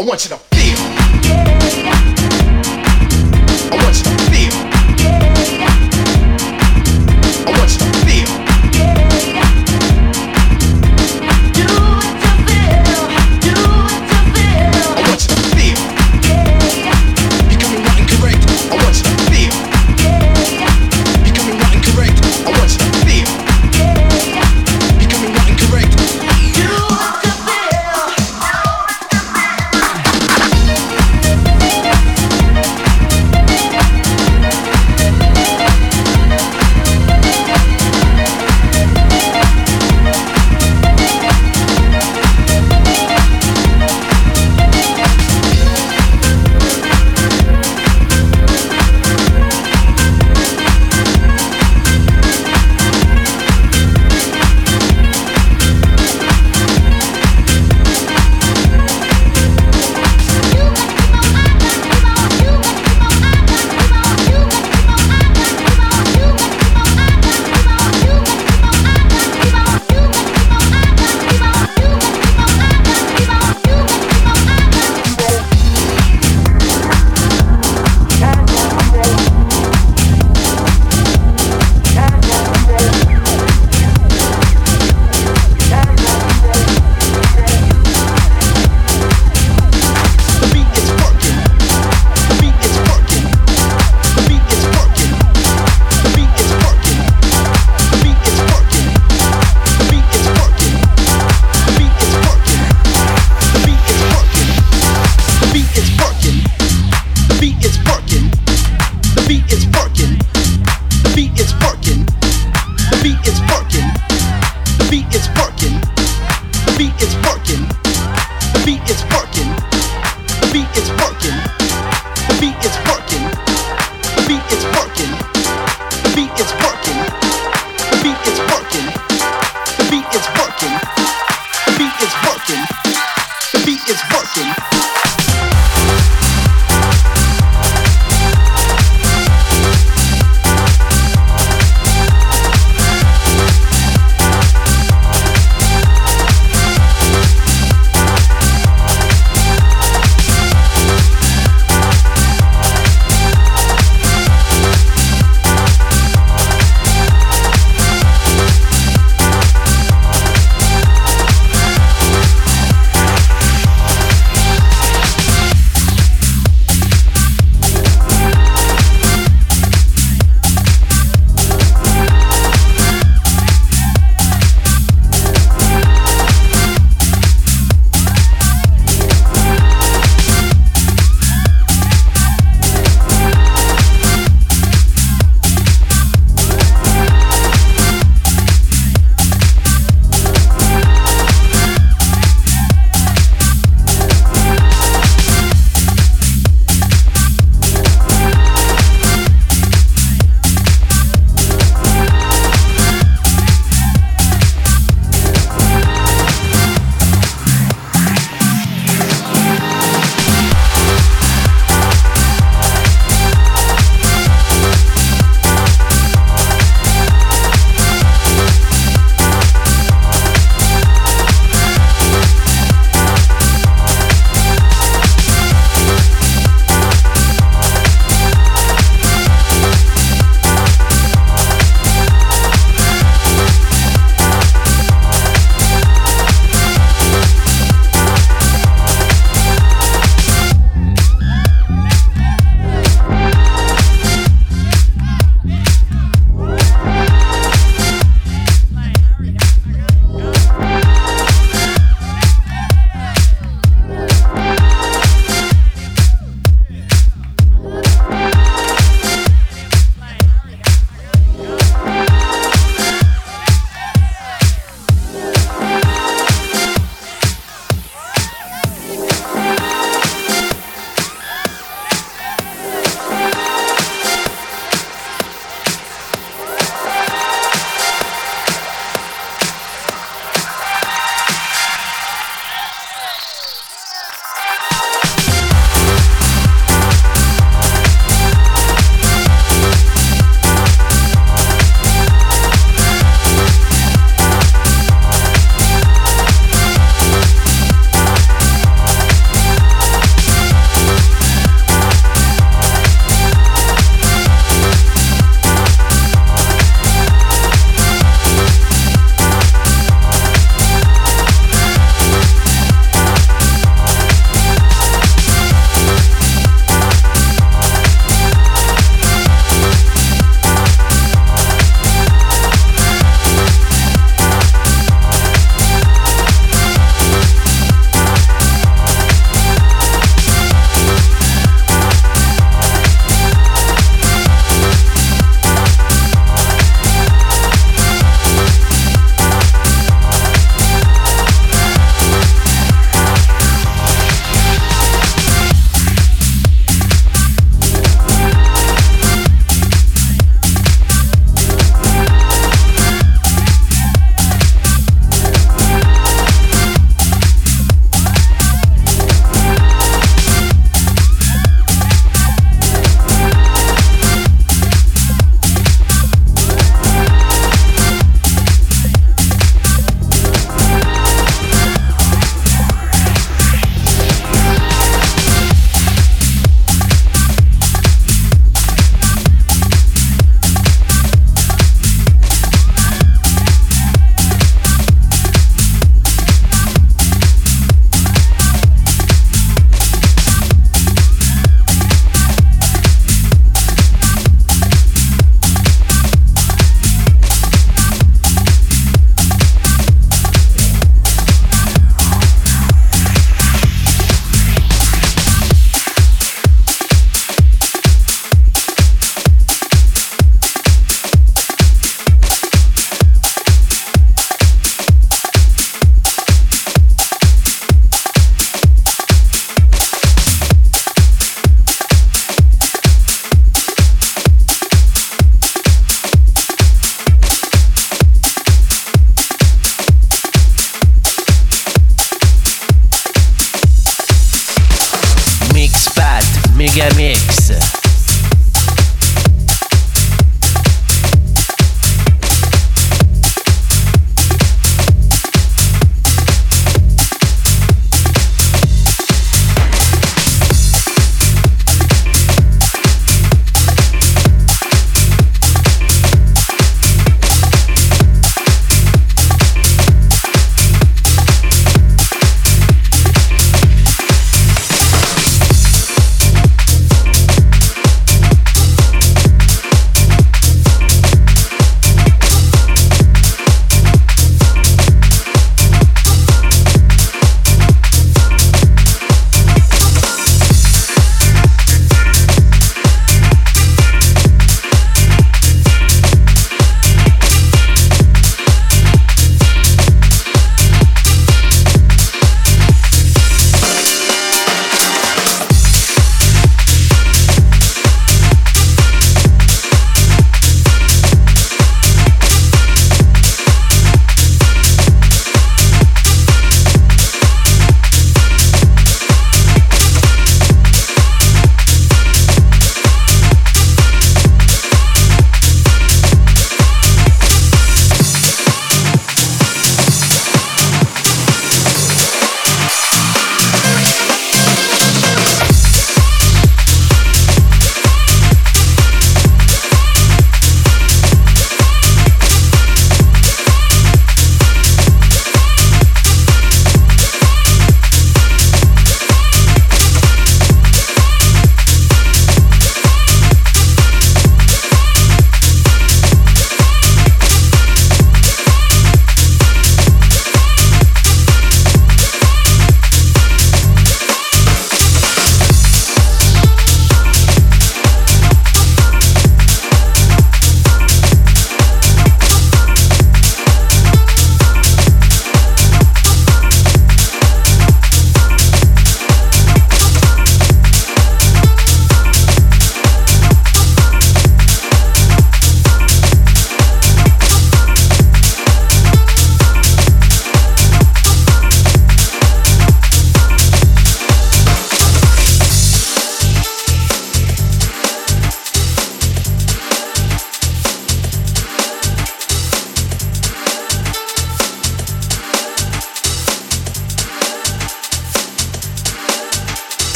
I want you to feel. I want you to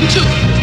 than two.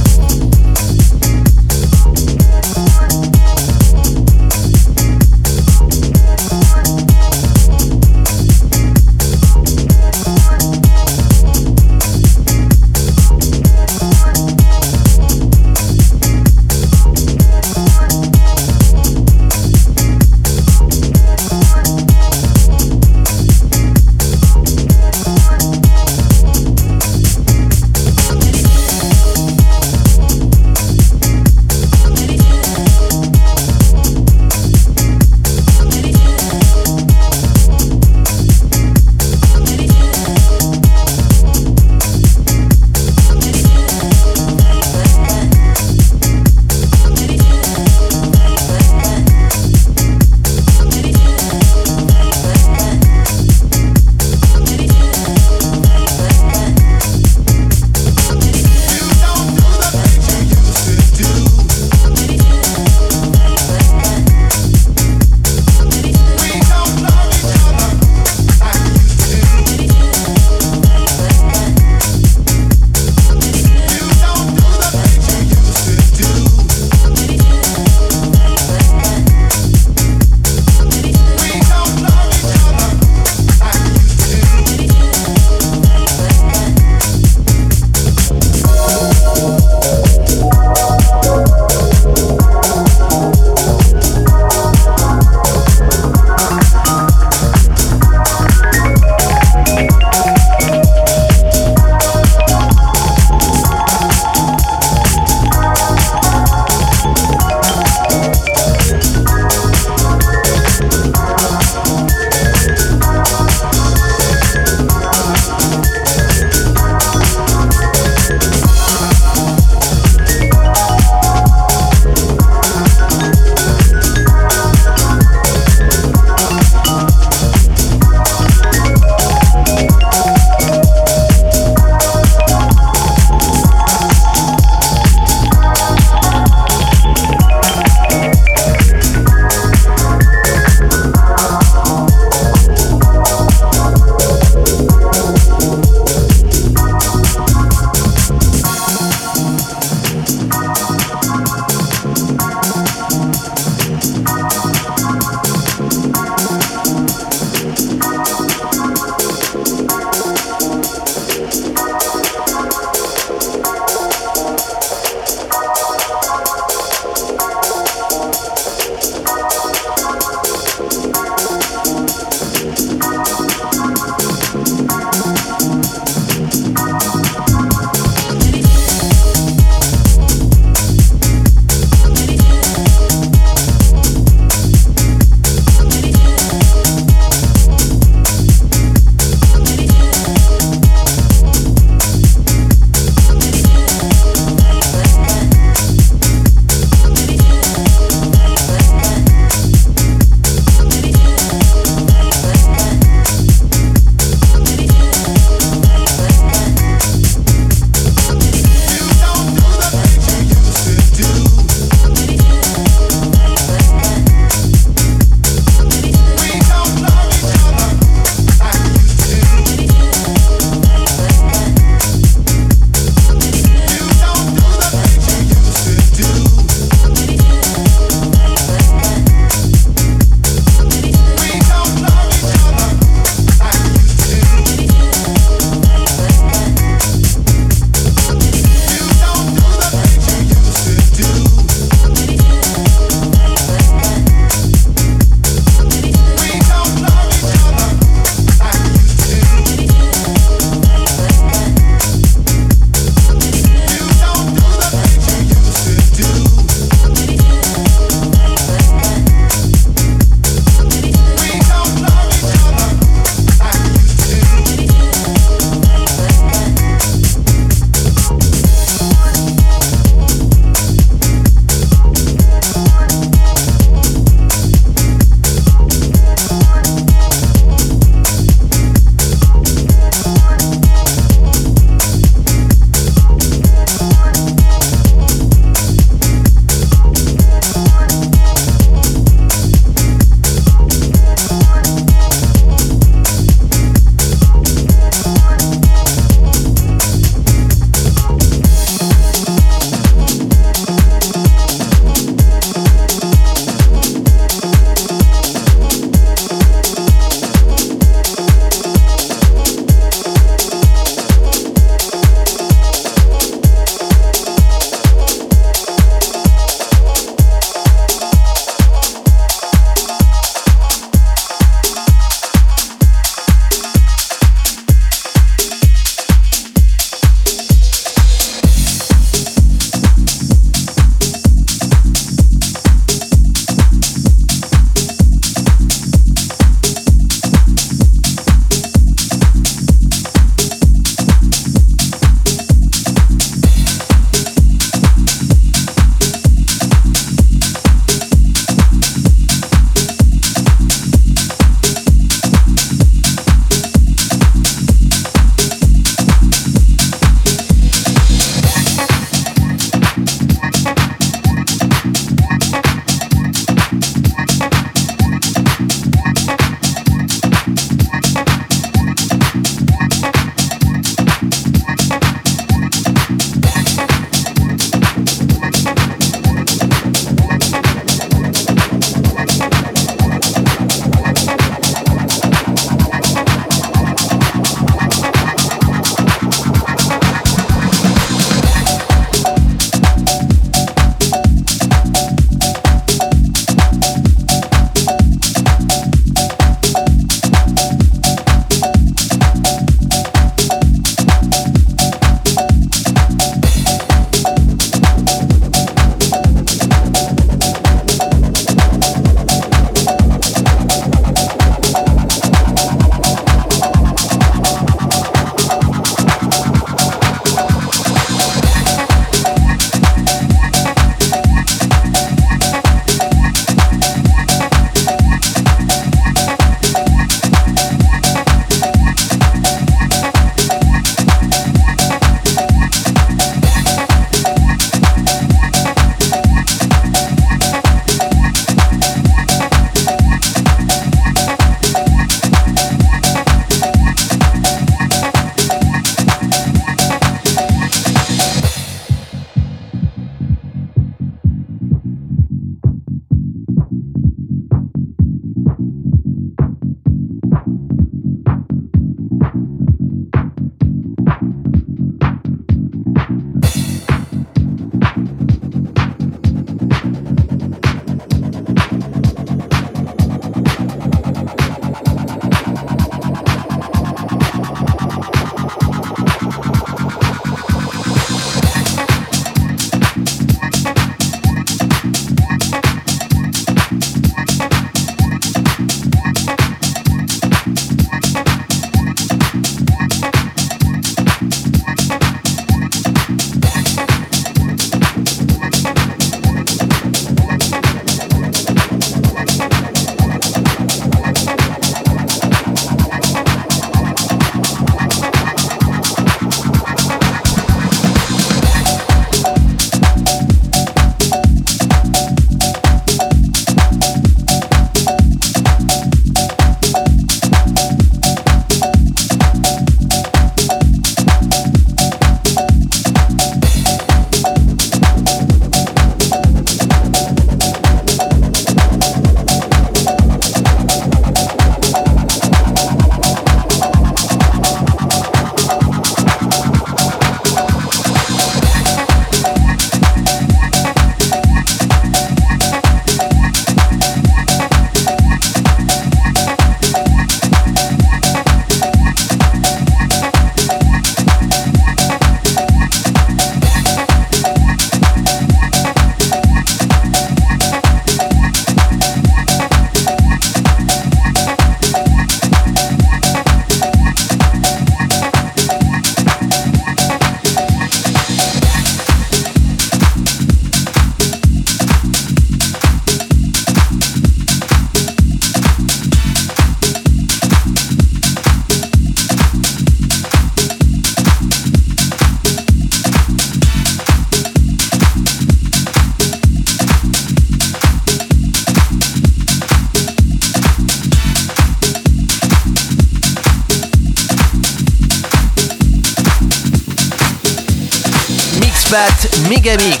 Reggae Mix.